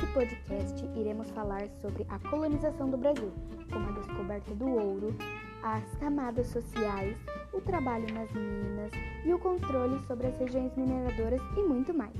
Nesse podcast, iremos falar sobre a colonização do Brasil, como a descoberta do ouro, as camadas sociais, o trabalho nas minas e o controle sobre as regiões mineradoras e muito mais.